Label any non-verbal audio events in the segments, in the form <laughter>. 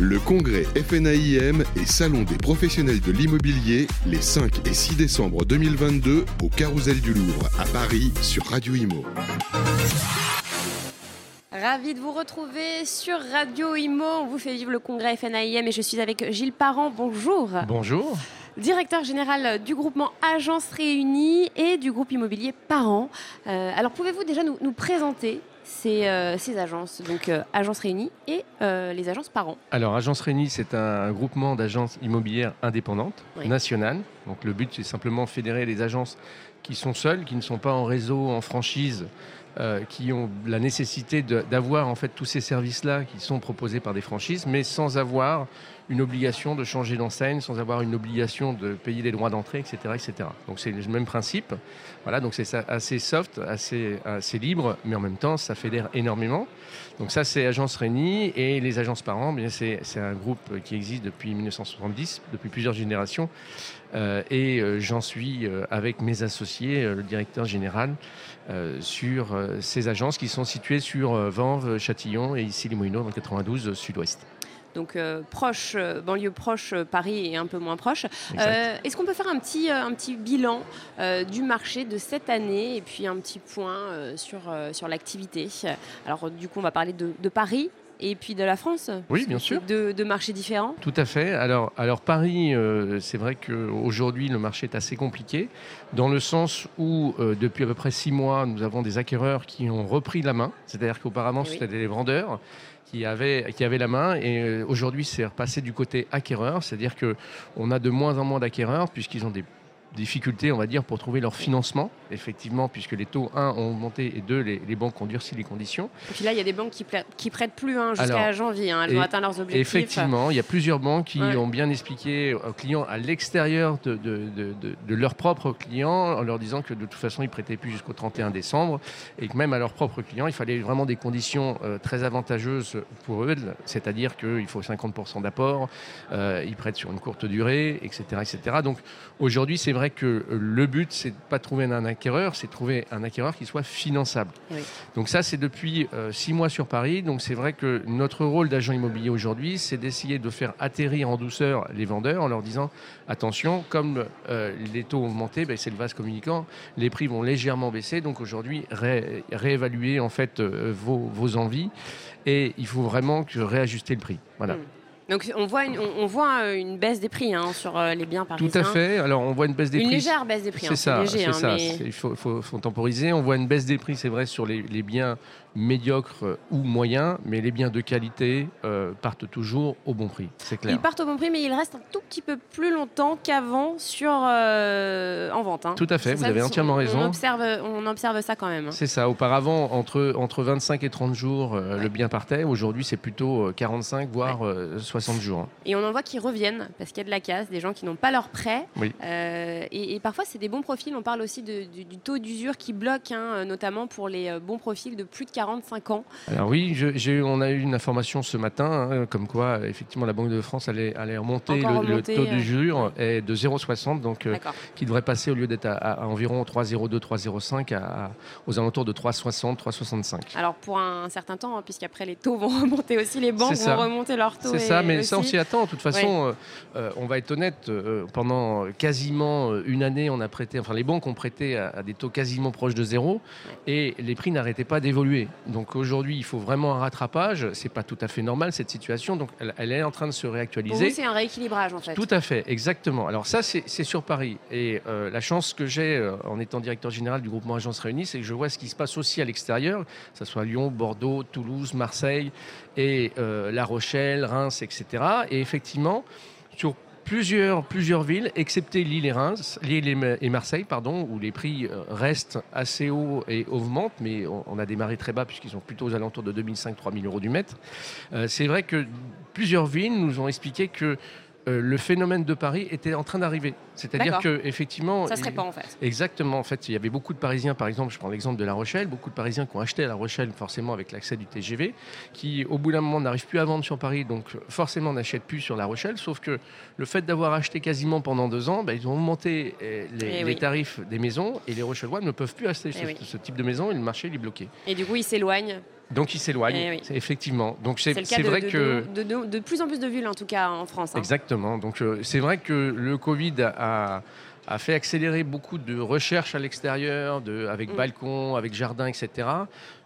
Le congrès FNAIM et Salon des professionnels de l'immobilier les 5 et 6 décembre 2022 au Carousel du Louvre à Paris sur Radio Imo. Ravi de vous retrouver sur Radio Imo. On vous fait vivre le congrès FNAIM et je suis avec Gilles Parent. Bonjour. Bonjour. Directeur général du groupement Agence Réunie et du groupe immobilier Parent. Euh, alors pouvez-vous déjà nous, nous présenter ces, euh, ces, agences, donc euh, Agences Réunies et euh, les agences Parent Alors Agence Réunie, c'est un groupement d'agences immobilières indépendantes, oui. nationales. Donc le but, c'est simplement fédérer les agences qui sont seules, qui ne sont pas en réseau, en franchise, euh, qui ont la nécessité d'avoir en fait tous ces services-là qui sont proposés par des franchises, mais sans avoir une obligation de changer d'enseigne, sans avoir une obligation de payer des droits d'entrée, etc., etc. Donc c'est le même principe. Voilà, donc c'est assez soft, assez, assez libre, mais en même temps ça fédère énormément. Donc ça c'est Agence Réunie et les agences parents, c'est un groupe qui existe depuis 1970, depuis plusieurs générations. Euh, et euh, j'en suis euh, avec mes associés, le directeur général, sur ces agences qui sont situées sur Vanves, Châtillon et ici les Moulineaux dans le 92 sud-ouest. Donc euh, proche, euh, banlieue proche, euh, Paris et un peu moins proche. Est-ce qu'on peut faire un petit, un petit bilan du marché de cette année et puis un petit point sur, sur l'activité? Alors du coup, on va parler de, de Paris, et puis de la France Oui, bien sûr. De, de, marchés différents Tout à fait. Alors, alors Paris, euh, c'est vrai qu'aujourd'hui, le marché est assez compliqué, dans le sens où, euh, depuis à peu près six mois, nous avons des acquéreurs qui ont repris la main. C'est-à-dire qu'auparavant, oui. c'était des vendeurs qui avaient, qui avaient la main, et euh, aujourd'hui, c'est repassé du côté acquéreur. C'est-à-dire qu'on a de moins en moins d'acquéreurs, puisqu'ils ont des difficultés, on va dire, pour trouver leur financement, effectivement, puisque les taux, 1, ont augmenté et 2, les, les, banques ont durci les conditions. Et puis là, il y a des banques qui, qui prêtent plus hein, jusqu'à janvier, hein, elles ont atteint leurs objectifs. Effectivement, il y a plusieurs banques qui ouais. ont bien expliqué aux clients à l'extérieur de, de, de, de, leurs propres clients, en leur disant que de toute façon, ils prêtaient plus jusqu'au 31 décembre, et que même à leurs propres clients, il fallait vraiment des conditions euh, très avantageuses pour eux, c'est-à-dire qu'il faut 50% d'apport, euh, ils prêtent sur une courte durée, etc. etc. Donc aujourd'hui, c'est vrai que le but, c'est pas de trouver un acquéreur, c'est de trouver un acquéreur qui soit finançable. Oui. Donc ça, c'est depuis euh, six mois sur Paris. Donc c'est vrai que notre rôle d'agent immobilier aujourd'hui, c'est d'essayer de faire atterrir en douceur les vendeurs en leur disant attention, comme euh, les taux ont augmenté, ben, c'est le vase communicant, les prix vont légèrement baisser. Donc aujourd'hui, ré réévaluer en fait euh, vos, vos, envies et il faut vraiment que réajuster le prix. Voilà. Mmh. Donc on voit une, on, on voit euh, une baisse des prix hein, sur euh, les biens parisiens. Tout à fait. Alors on voit une baisse des une prix. Une légère baisse des prix. C'est hein, ça. C'est hein, ça. Mais... Il faut, faut, faut, temporiser. On voit une baisse des prix, c'est vrai, sur les, les, biens médiocres ou moyens, mais les biens de qualité euh, partent toujours au bon prix. C'est clair. Ils partent au bon prix, mais ils restent un tout petit peu plus longtemps qu'avant sur euh, en vente. Tout à fait. Vous ça, avez entièrement raison. On observe, on observe ça quand même. C'est ça. Auparavant, entre entre 25 et 30 jours, euh, Ouais. le bien partait. Aujourd'hui, c'est plutôt 45 voire Ouais. 60 jours. Et on en voit qui reviennent parce qu'il y a de la casse, des gens qui n'ont pas leur prêt. Oui. Euh, et, et, parfois, c'est des bons profils. On parle aussi de, du, du, taux d'usure qui bloque, hein, notamment pour les euh, bons profils de plus de 45 ans. Alors oui, je, on a eu une information ce matin, hein, comme quoi, effectivement, la Banque de France allait, allait remonter, le, remonter le, taux euh... d'usure est de 0,60, donc euh, qui devrait passer au lieu d'être à, à, à, environ 3,02, 3,05 à, aux alentours de 3,60, 3,65. Alors pour un certain temps, hein, puisqu'après les taux vont <laughs> remonter aussi, les banques vont remonter leurs taux. C'est ça, mais ça on s'y attend. De toute façon, oui. euh, on va être honnête, euh, pendant quasiment une année, on a prêté, enfin les banques ont prêté à, à des taux quasiment proches de zéro, et les prix n'arrêtaient pas d'évoluer. Donc aujourd'hui, il faut vraiment un rattrapage. C'est pas tout à fait normal cette situation, donc elle, elle est en train de se réactualiser. c'est un rééquilibrage en fait. Tout à fait, exactement. Alors ça, c'est sur Paris, et euh, la chance que j'ai euh, en étant directeur général du groupement Agence Réunie, c'est que je vois ce qui se passe aussi à l'extérieur, que ce soit Lyon, Bordeaux, Toulouse, Marseille et euh, La Rochelle, Reims, etc. Et effectivement, sur plusieurs, villes, excepté Lille et Reims, Lille et Marseille, pardon, où les prix euh, restent assez hauts et augmentent, mais on a démarré très bas puisqu'ils sont plutôt aux alentours de 2005-3000 euros du mètre. Euh, c'est vrai que plusieurs villes nous ont expliqué que euh, le phénomène de Paris était en train d'arriver. C'est-à-dire que effectivement, ça serait pas en fait. Exactement. En fait, il y avait beaucoup de Parisiens, par exemple, je prends l'exemple de La Rochelle, beaucoup de Parisiens qui ont acheté à La Rochelle, forcément avec l'accès du TGV, qui au bout d'un moment n'arrivent plus à vendre sur Paris, donc forcément n'achètent plus sur La Rochelle. Sauf que le fait d'avoir acheté quasiment pendant deux ans, bah, ils ont augmenté les, les oui. tarifs des maisons et les Rochellois ne peuvent plus acheter ce, oui. ce, type de maison et le marché est bloqué. Et du coup, ils s'éloignent Donc il s'éloigne, eh effectivement. Donc c'est vrai que de, plus en plus de villes en tout cas en France. Hein. Exactement. Donc euh, c'est vrai que le Covid a, a fait accélérer beaucoup de recherches à l'extérieur, avec mm. balcon, avec jardin, etc.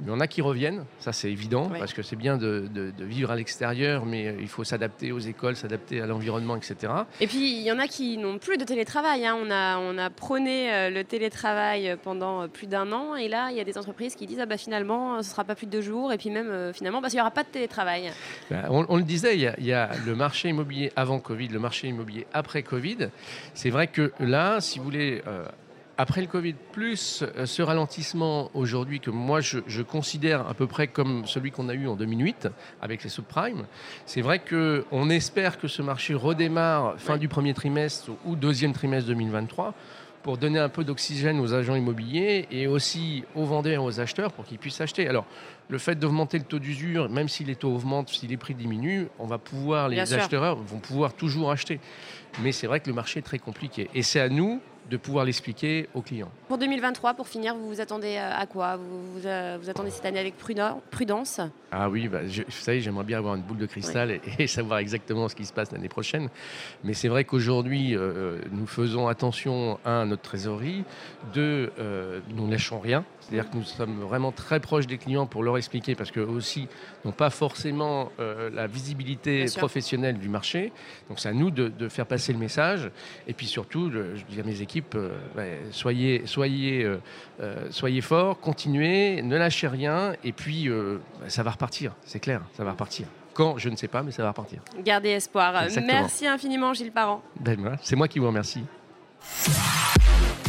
Il y en a qui reviennent, ça c'est évident, parce que c'est bien de, vivre à l'extérieur, mais euh, il faut s'adapter aux écoles, s'adapter à l'environnement, etc. Et puis il y en a qui n'ont plus de télétravail. Hein. On, a, on a prôné euh, le télétravail pendant euh, plus d'un an, et là il y a des entreprises qui disent ah bah finalement ce sera pas plus de deux jours, et puis même finalement parce qu'il n'y aura pas de télétravail. Bah, on, le disait, il y, a, le marché immobilier avant Covid, le marché immobilier après Covid. C'est vrai que là, si vous voulez après le Covid, plus euh, ce ralentissement aujourd'hui que moi je, considère à peu près comme celui qu'on a eu en 2008 avec les subprimes, c'est vrai qu'on espère que ce marché redémarre fin du premier trimestre ou deuxième trimestre 2023 pour donner un peu d'oxygène aux agents immobiliers et aussi aux vendeurs et aux acheteurs pour qu'ils puissent acheter. Alors, le fait d'augmenter le taux d'usure, même si les taux augmentent, si les prix diminuent, on va pouvoir, les acheteurs vont pouvoir toujours acheter. Mais c'est vrai que le marché est très compliqué. Et c'est à nous, de pouvoir l'expliquer aux clients. Pour 2023, pour finir, vous vous attendez à quoi? Vous, vous, attendez cette année avec prudence? Ah oui, bah, vous savez, j'aimerais bien avoir une boule de cristal et, savoir exactement ce qui se passe l'année prochaine. Mais c'est vrai qu'aujourd'hui, euh, nous faisons attention, à notre trésorerie, deux, euh, nous ne lâchons rien. C'est-à-dire que nous sommes vraiment très proches des clients pour leur expliquer, parce qu'eux aussi n'ont pas forcément euh, la visibilité professionnelle du marché. Donc c'est à nous de, faire passer le message. Et puis surtout, je dis à mes équipes, euh, soyez, soyez, euh, soyez forts, continuez, ne lâchez rien. Et puis ça va repartir, c'est clair, ça va repartir. Quand, je ne sais pas, mais ça va repartir. Gardez espoir. Merci infiniment, Gilles Parent. Ben, c'est moi qui vous remercie.